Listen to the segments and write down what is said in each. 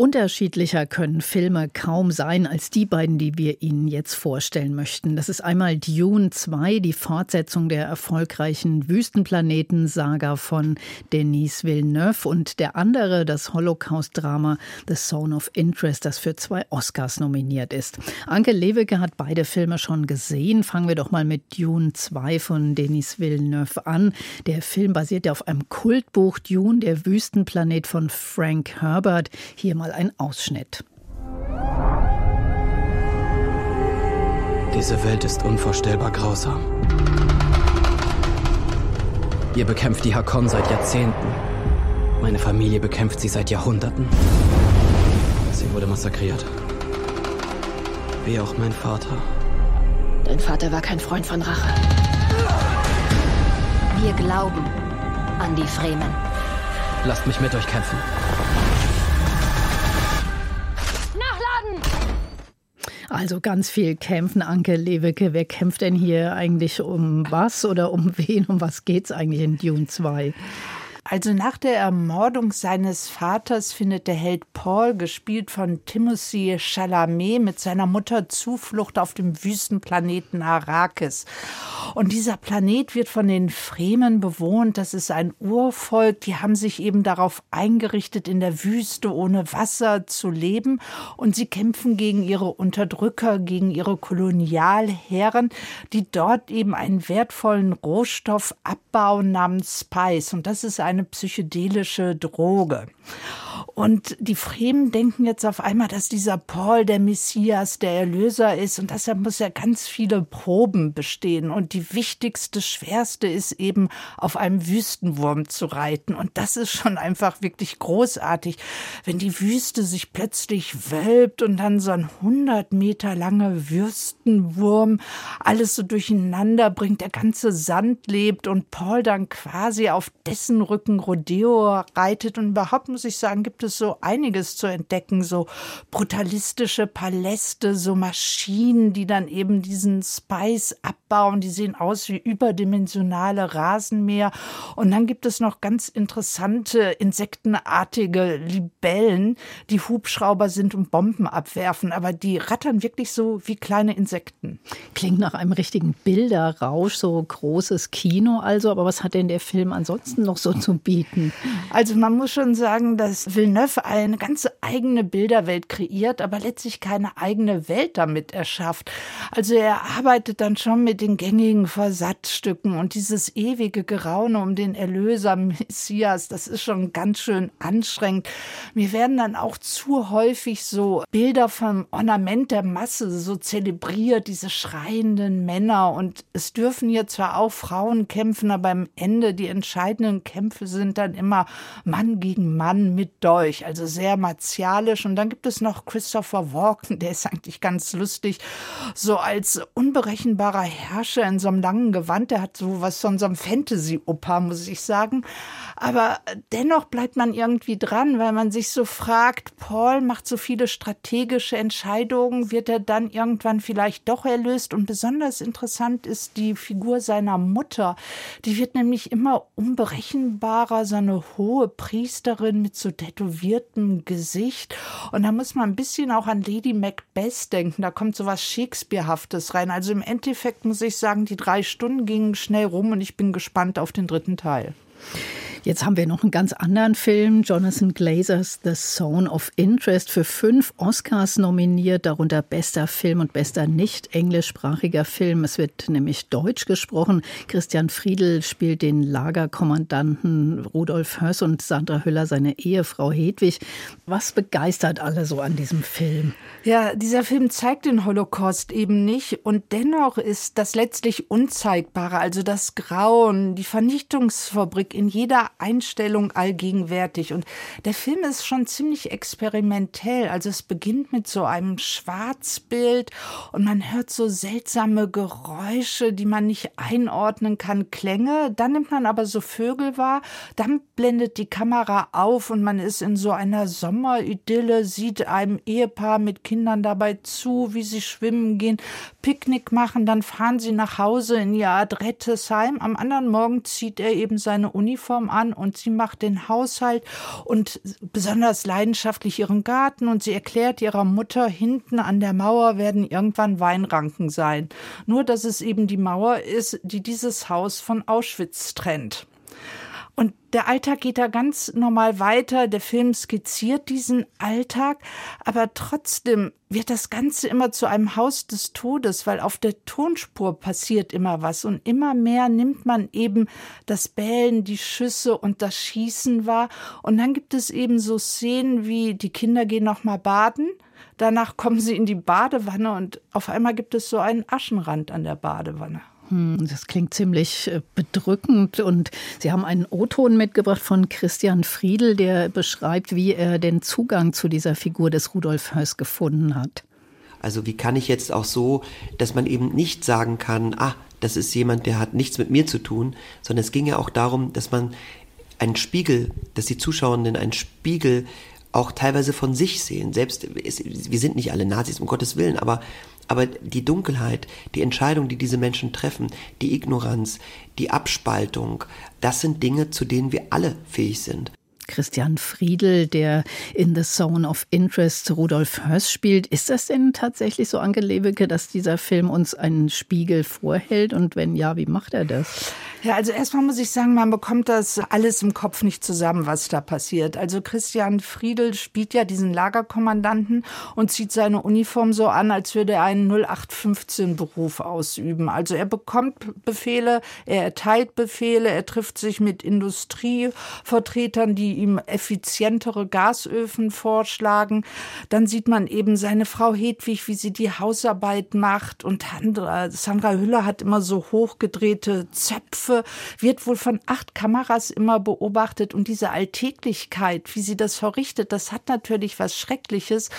Unterschiedlicher können Filme kaum sein als die beiden, die wir Ihnen jetzt vorstellen möchten. Das ist einmal Dune 2, die Fortsetzung der erfolgreichen Wüstenplaneten-Saga von Denis Villeneuve und der andere das Holocaust-Drama The Zone of Interest, das für zwei Oscars nominiert ist. Anke Lewicke hat beide Filme schon gesehen. Fangen wir doch mal mit Dune 2 von Denis Villeneuve an. Der Film basiert ja auf einem Kultbuch Dune, der Wüstenplanet von Frank Herbert. Hier mal mal ein Ausschnitt. Diese Welt ist unvorstellbar grausam. Ihr bekämpft die Hakon seit Jahrzehnten. Meine Familie bekämpft sie seit Jahrhunderten. Sie wurde massakriert. Wie auch mein Vater. Dein Vater war kein Freund von Rache. Wir glauben an die Fremen. Lasst mich mit euch kämpfen. Also ganz viel kämpfen, Anke Lewicke. Wer kämpft denn hier eigentlich um was oder um wen? Um was geht es eigentlich in Dune 2? Also nach der Ermordung seines Vaters findet der Held Paul, gespielt von Timothy Chalamet, mit seiner Mutter Zuflucht auf dem Wüstenplaneten Arrakis. Und dieser Planet wird von den Fremen bewohnt. Das ist ein Urvolk. Die haben sich eben darauf eingerichtet, in der Wüste ohne Wasser zu leben. Und sie kämpfen gegen ihre Unterdrücker, gegen ihre Kolonialherren, die dort eben einen wertvollen Rohstoff abbauen namens Spice. Und das ist eine eine psychedelische Droge. Und die Fremen denken jetzt auf einmal, dass dieser Paul der Messias, der Erlöser ist und deshalb muss er ganz viele Proben bestehen. Und die wichtigste, schwerste ist eben, auf einem Wüstenwurm zu reiten. Und das ist schon einfach wirklich großartig, wenn die Wüste sich plötzlich wölbt und dann so ein 100 Meter langer Würstenwurm alles so durcheinander bringt, der ganze Sand lebt und Paul dann quasi auf dessen Rücken Rodeo reitet. Und überhaupt muss ich sagen, gibt es so einiges zu entdecken, so brutalistische Paläste, so Maschinen, die dann eben diesen Spice abbauen, die sehen aus wie überdimensionale Rasenmäher. Und dann gibt es noch ganz interessante insektenartige Libellen, die Hubschrauber sind und Bomben abwerfen, aber die rattern wirklich so wie kleine Insekten. Klingt nach einem richtigen Bilderrausch, so großes Kino also, aber was hat denn der Film ansonsten noch so zu bieten? Also man muss schon sagen, dass Villeneuve eine ganze eigene Bilderwelt kreiert, aber letztlich keine eigene Welt damit erschafft. Also er arbeitet dann schon mit den gängigen Versatzstücken und dieses ewige Geraune um den Erlöser Messias, das ist schon ganz schön anstrengend. Mir werden dann auch zu häufig so Bilder vom Ornament der Masse so zelebriert, diese schreienden Männer und es dürfen hier zwar auch Frauen kämpfen, aber am Ende die entscheidenden Kämpfe sind dann immer Mann gegen Mann mit Dolch, also sehr martialisch. Und dann gibt es noch Christopher Walken, der ist eigentlich ganz lustig, so als unberechenbarer Herrscher in so einem langen Gewand. Der hat so was von so einem Fantasy-Oper, muss ich sagen. Aber dennoch bleibt man irgendwie dran, weil man sich so fragt, Paul macht so viele strategische Entscheidungen, wird er dann irgendwann vielleicht doch erlöst? Und besonders interessant ist die Figur seiner Mutter. Die wird nämlich immer unberechenbarer, so eine hohe Priesterin mit so tätowiertem Gesicht. Und da muss man ein bisschen auch an Lady Macbeth denken. Da kommt so was Shakespearehaftes rein. Also im Endeffekt muss ich sagen, die drei Stunden gingen schnell rum und ich bin gespannt auf den dritten Teil. Jetzt haben wir noch einen ganz anderen Film, Jonathan Glazers The Zone of Interest, für fünf Oscars nominiert, darunter bester Film und bester nicht englischsprachiger Film. Es wird nämlich Deutsch gesprochen. Christian Friedel spielt den Lagerkommandanten Rudolf Höss und Sandra Hüller seine Ehefrau Hedwig. Was begeistert alle so an diesem Film? Ja, dieser Film zeigt den Holocaust eben nicht und dennoch ist das letztlich Unzeigbare, also das Grauen, die Vernichtungsfabrik in jeder Einstellung allgegenwärtig. Und der Film ist schon ziemlich experimentell. Also es beginnt mit so einem Schwarzbild und man hört so seltsame Geräusche, die man nicht einordnen kann, Klänge. Dann nimmt man aber so Vögel wahr, dann blendet die Kamera auf und man ist in so einer Sommeridylle, sieht einem Ehepaar mit Kindern dabei zu, wie sie schwimmen gehen, Picknick machen, dann fahren sie nach Hause in ihr Adrettesheim. Am anderen Morgen zieht er eben seine Uniform an und sie macht den Haushalt und besonders leidenschaftlich ihren Garten und sie erklärt ihrer Mutter, hinten an der Mauer werden irgendwann Weinranken sein. Nur, dass es eben die Mauer ist, die dieses Haus von Auschwitz trennt. Und der Alltag geht da ganz normal weiter. Der Film skizziert diesen Alltag, aber trotzdem wird das Ganze immer zu einem Haus des Todes, weil auf der Tonspur passiert immer was und immer mehr nimmt man eben das Bällen, die Schüsse und das Schießen wahr. Und dann gibt es eben so Szenen wie die Kinder gehen noch mal baden. Danach kommen sie in die Badewanne und auf einmal gibt es so einen Aschenrand an der Badewanne. Hm, das klingt ziemlich äh, bedrückend. Und Sie haben einen O-Ton mitgebracht von Christian Friedel, der beschreibt, wie er den Zugang zu dieser Figur des Rudolf Höss gefunden hat. Also wie kann ich jetzt auch so, dass man eben nicht sagen kann, ah, das ist jemand, der hat nichts mit mir zu tun, sondern es ging ja auch darum, dass man einen Spiegel, dass die Zuschauenden einen Spiegel auch teilweise von sich sehen. Selbst, wir sind nicht alle Nazis, um Gottes Willen, aber aber die Dunkelheit, die Entscheidung, die diese Menschen treffen, die Ignoranz, die Abspaltung, das sind Dinge, zu denen wir alle fähig sind. Christian Friedel, der in The Zone of Interest Rudolf Höss spielt. Ist das denn tatsächlich so, Anke Lewicke, dass dieser Film uns einen Spiegel vorhält? Und wenn ja, wie macht er das? Ja, also erstmal muss ich sagen, man bekommt das alles im Kopf nicht zusammen, was da passiert. Also Christian Friedel spielt ja diesen Lagerkommandanten und zieht seine Uniform so an, als würde er einen 0815-Beruf ausüben. Also er bekommt Befehle, er erteilt Befehle, er trifft sich mit Industrievertretern, die ihm effizientere Gasöfen vorschlagen. Dann sieht man eben seine Frau Hedwig, wie sie die Hausarbeit macht. Und Sandra Hüller hat immer so hochgedrehte Zöpfe, wird wohl von acht Kameras immer beobachtet. Und diese Alltäglichkeit, wie sie das verrichtet, das hat natürlich was Schreckliches.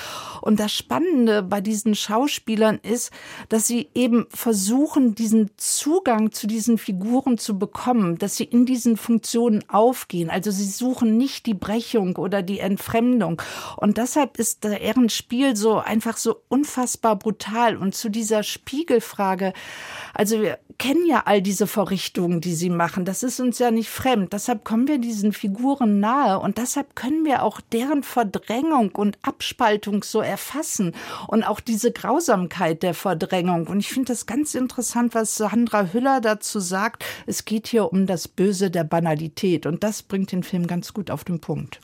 Und das Spannende bei diesen Schauspielern ist, dass sie eben versuchen, diesen Zugang zu diesen Figuren zu bekommen, dass sie in diesen Funktionen aufgehen. Also sie suchen nicht nicht die Brechung oder die Entfremdung. Und deshalb ist deren Spiel so einfach so unfassbar brutal. Und zu dieser Spiegelfrage, also wir kennen ja all diese Verrichtungen, die sie machen. Das ist uns ja nicht fremd. Deshalb kommen wir diesen Figuren nahe und deshalb können wir auch deren Verdrängung und Abspaltung so erfassen und auch diese Grausamkeit der Verdrängung. Und ich finde das ganz interessant, was Sandra Hüller dazu sagt. Es geht hier um das Böse der Banalität und das bringt den Film ganz gut auf den Punkt.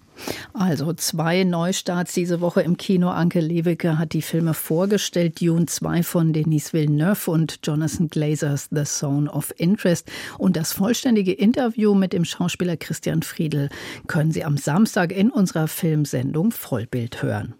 Also zwei Neustarts diese Woche im Kino. Anke Lewicke hat die Filme vorgestellt. Dune 2 von Denis Villeneuve und Jonathan Glazers The Zone of Interest. Und das vollständige Interview mit dem Schauspieler Christian Friedel können Sie am Samstag in unserer Filmsendung Vollbild hören.